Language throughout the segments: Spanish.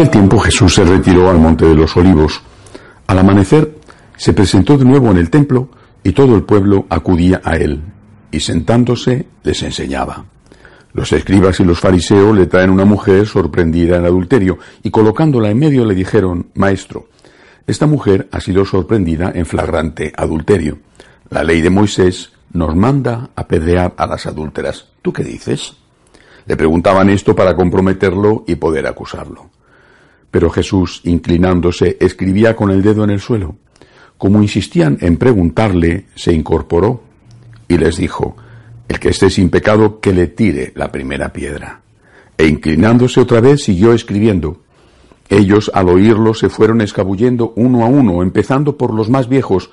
aquel tiempo Jesús se retiró al monte de los olivos. Al amanecer se presentó de nuevo en el templo y todo el pueblo acudía a él, y sentándose les enseñaba. Los escribas y los fariseos le traen una mujer sorprendida en adulterio, y colocándola en medio le dijeron, Maestro, esta mujer ha sido sorprendida en flagrante adulterio. La ley de Moisés nos manda apedrear a las adúlteras. ¿Tú qué dices? Le preguntaban esto para comprometerlo y poder acusarlo. Pero Jesús, inclinándose, escribía con el dedo en el suelo. Como insistían en preguntarle, se incorporó y les dijo, el que esté sin pecado, que le tire la primera piedra. E inclinándose otra vez, siguió escribiendo. Ellos, al oírlo, se fueron escabullendo uno a uno, empezando por los más viejos,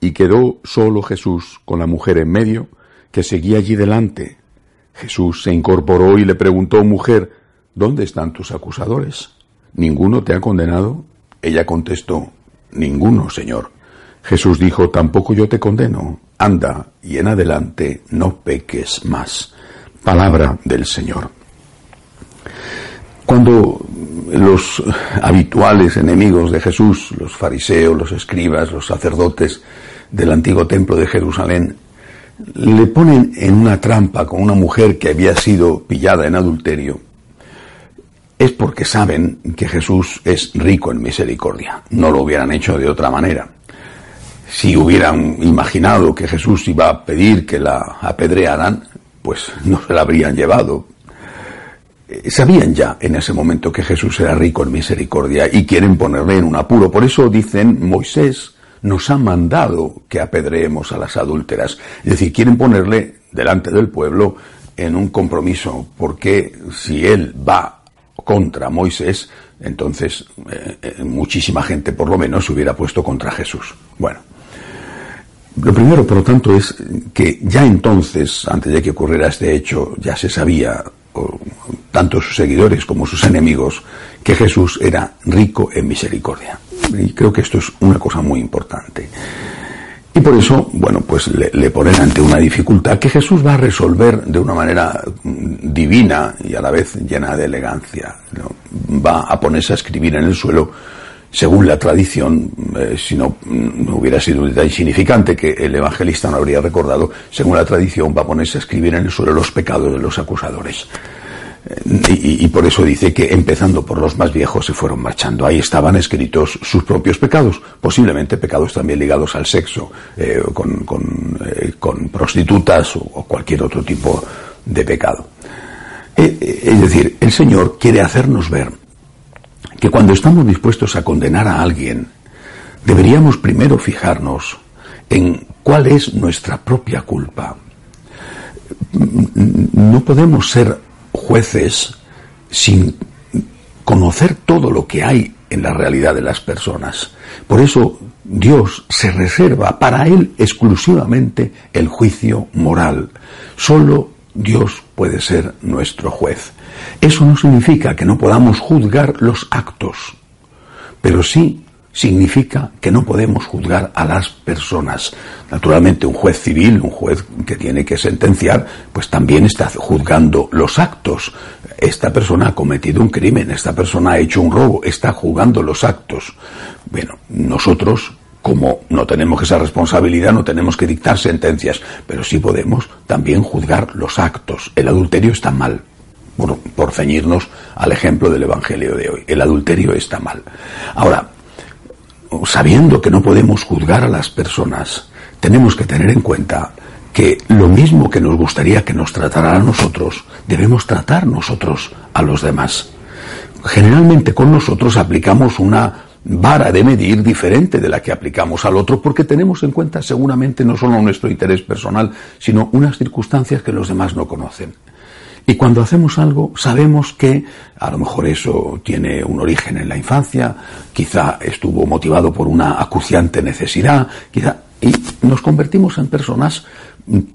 y quedó solo Jesús con la mujer en medio, que seguía allí delante. Jesús se incorporó y le preguntó, mujer, ¿dónde están tus acusadores? ¿Ninguno te ha condenado? Ella contestó, Ninguno, Señor. Jesús dijo, Tampoco yo te condeno. Anda y en adelante no peques más. Palabra del Señor. Cuando los habituales enemigos de Jesús, los fariseos, los escribas, los sacerdotes del antiguo templo de Jerusalén, le ponen en una trampa con una mujer que había sido pillada en adulterio, es porque saben que Jesús es rico en misericordia. No lo hubieran hecho de otra manera. Si hubieran imaginado que Jesús iba a pedir que la apedrearan, pues no se la habrían llevado. Eh, sabían ya en ese momento que Jesús era rico en misericordia y quieren ponerle en un apuro. Por eso dicen, Moisés nos ha mandado que apedreemos a las adúlteras. Es decir, quieren ponerle delante del pueblo en un compromiso, porque si él va contra Moisés, entonces eh, eh, muchísima gente por lo menos se hubiera puesto contra Jesús. Bueno, lo primero, por lo tanto, es que ya entonces, antes de que ocurriera este hecho, ya se sabía, tanto sus seguidores como sus enemigos, que Jesús era rico en misericordia. Y creo que esto es una cosa muy importante. Y por eso, bueno, pues le, ponen ante una dificultad que Jesús va a resolver de una manera mm, divina y a la vez llena de elegancia. Va a ponerse a escribir en el suelo, según la tradición, eh, si no, mm, hubiera sido un detalle insignificante que el evangelista no habría recordado, según la tradición va a ponerse a escribir en el suelo los pecados de los acusadores. Y, por eso dice que empezando por los más viejos se fueron marchando. Ahí estaban escritos sus propios pecados, posiblemente pecados también ligados al sexo, eh, eh, con, prostitutas o, cualquier otro tipo de pecado. Eh, es decir, el Señor quiere hacernos ver que cuando estamos dispuestos a condenar a alguien, deberíamos primero fijarnos en cuál es nuestra propia culpa. No podemos ser jueces sin conocer todo lo que hay en la realidad de las personas. Por eso Dios se reserva para Él exclusivamente el juicio moral. Solo Dios puede ser nuestro juez. Eso no significa que no podamos juzgar los actos, pero sí significa que no podemos juzgar a las personas. Naturalmente, un juez civil, un juez que tiene que sentenciar, pues también está juzgando los actos. Esta persona ha cometido un crimen, esta persona ha hecho un robo, está juzgando los actos. Bueno, nosotros, como no tenemos esa responsabilidad, no tenemos que dictar sentencias, pero sí podemos también juzgar los actos. El adulterio está mal. Por, por ceñirnos al ejemplo del Evangelio de hoy. El adulterio está mal. Ahora, sabiendo que no podemos juzgar a las personas, tenemos que tener en cuenta que lo mismo que nos gustaría que nos tratara a nosotros, debemos tratar nosotros a los demás. Generalmente con nosotros aplicamos una vara de medir diferente de la que aplicamos al otro porque tenemos en cuenta seguramente no solo nuestro interés personal, sino unas circunstancias que los demás no conocen. Y cuando hacemos algo, sabemos que a lo mejor eso tiene un origen en la infancia, quizá estuvo motivado por una acuciante necesidad, quizá, y nos convertimos en personas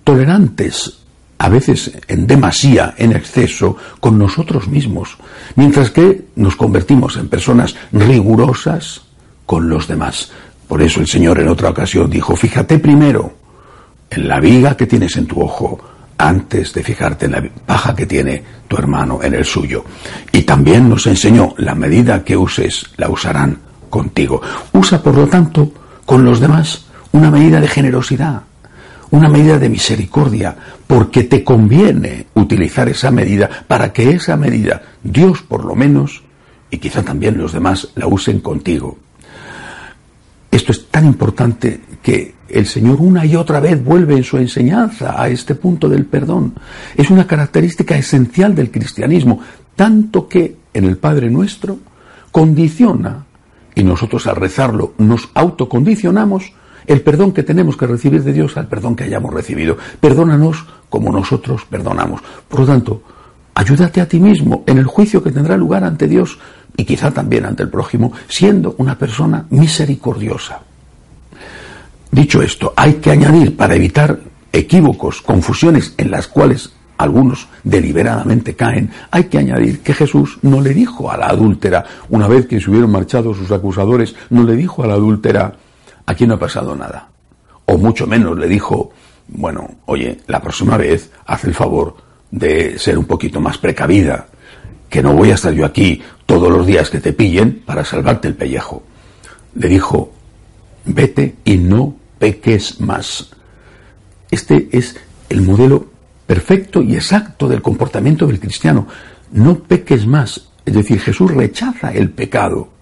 tolerantes, a veces en demasía, en exceso, con nosotros mismos, mientras que nos convertimos en personas rigurosas con los demás. Por eso el Señor en otra ocasión dijo, fíjate primero en la viga que tienes en tu ojo, antes de fijarte en la paja que tiene tu hermano en el suyo. Y también nos enseñó, la medida que uses, la usarán contigo. Usa, por lo tanto, con los demás una medida de generosidad, una medida de misericordia, porque te conviene utilizar esa medida para que esa medida, Dios por lo menos, y quizá también los demás, la usen contigo. Esto es tan importante que el Señor una y otra vez vuelve en su enseñanza a este punto del perdón. Es una característica esencial del cristianismo, tanto que en el Padre nuestro condiciona, y nosotros al rezarlo nos autocondicionamos, el perdón que tenemos que recibir de Dios al perdón que hayamos recibido. Perdónanos como nosotros perdonamos. Por lo tanto, ayúdate a ti mismo en el juicio que tendrá lugar ante Dios y quizá también ante el prójimo, siendo una persona misericordiosa. Dicho esto, hay que añadir, para evitar equívocos, confusiones en las cuales algunos deliberadamente caen, hay que añadir que Jesús no le dijo a la adúltera, una vez que se hubieron marchado sus acusadores, no le dijo a la adúltera, aquí no ha pasado nada. O mucho menos le dijo, bueno, oye, la próxima vez haz el favor de ser un poquito más precavida, que no voy a estar yo aquí todos los días que te pillen para salvarte el pellejo. Le dijo, vete y no peques más. Este es el modelo perfecto y exacto del comportamiento del cristiano. No peques más. Es decir, Jesús rechaza el pecado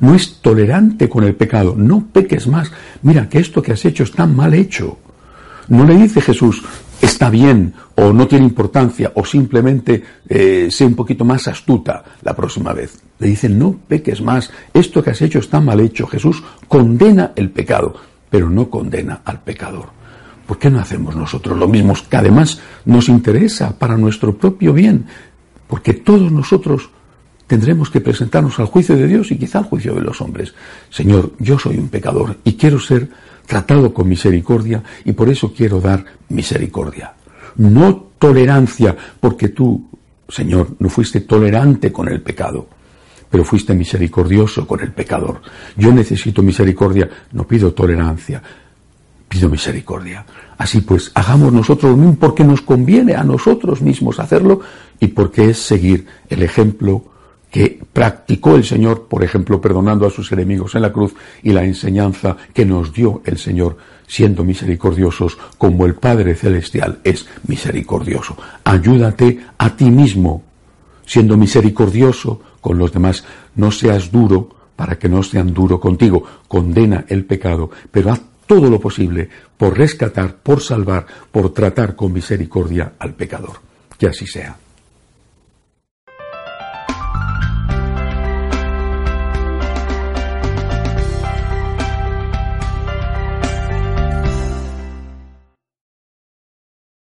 no es tolerante con el pecado, no peques más, mira que esto que has hecho está mal hecho. No le dice Jesús, está bien o no tiene importancia o simplemente eh, sé un poquito más astuta la próxima vez. Le dice, no peques más, esto que has hecho está mal hecho. Jesús condena el pecado, pero no condena al pecador. ¿Por qué no hacemos nosotros lo mismo que además nos interesa para nuestro propio bien? Porque todos nosotros tendremos que presentarnos al juicio de Dios y quizá al juicio de los hombres. Señor, yo soy un pecador y quiero ser tratado con misericordia y por eso quiero dar misericordia. No tolerancia, porque tú, Señor, no fuiste tolerante con el pecado, pero fuiste misericordioso con el pecador. Yo necesito misericordia, no pido tolerancia, pido misericordia. Así pues, hagamos nosotros porque nos conviene a nosotros mismos hacerlo y porque es seguir el ejemplo que practicó el Señor, por ejemplo, perdonando a sus enemigos en la cruz, y la enseñanza que nos dio el Señor, siendo misericordiosos como el Padre Celestial es misericordioso. Ayúdate a ti mismo, siendo misericordioso con los demás. No seas duro para que no sean duro contigo. Condena el pecado, pero haz todo lo posible por rescatar, por salvar, por tratar con misericordia al pecador. Que así sea.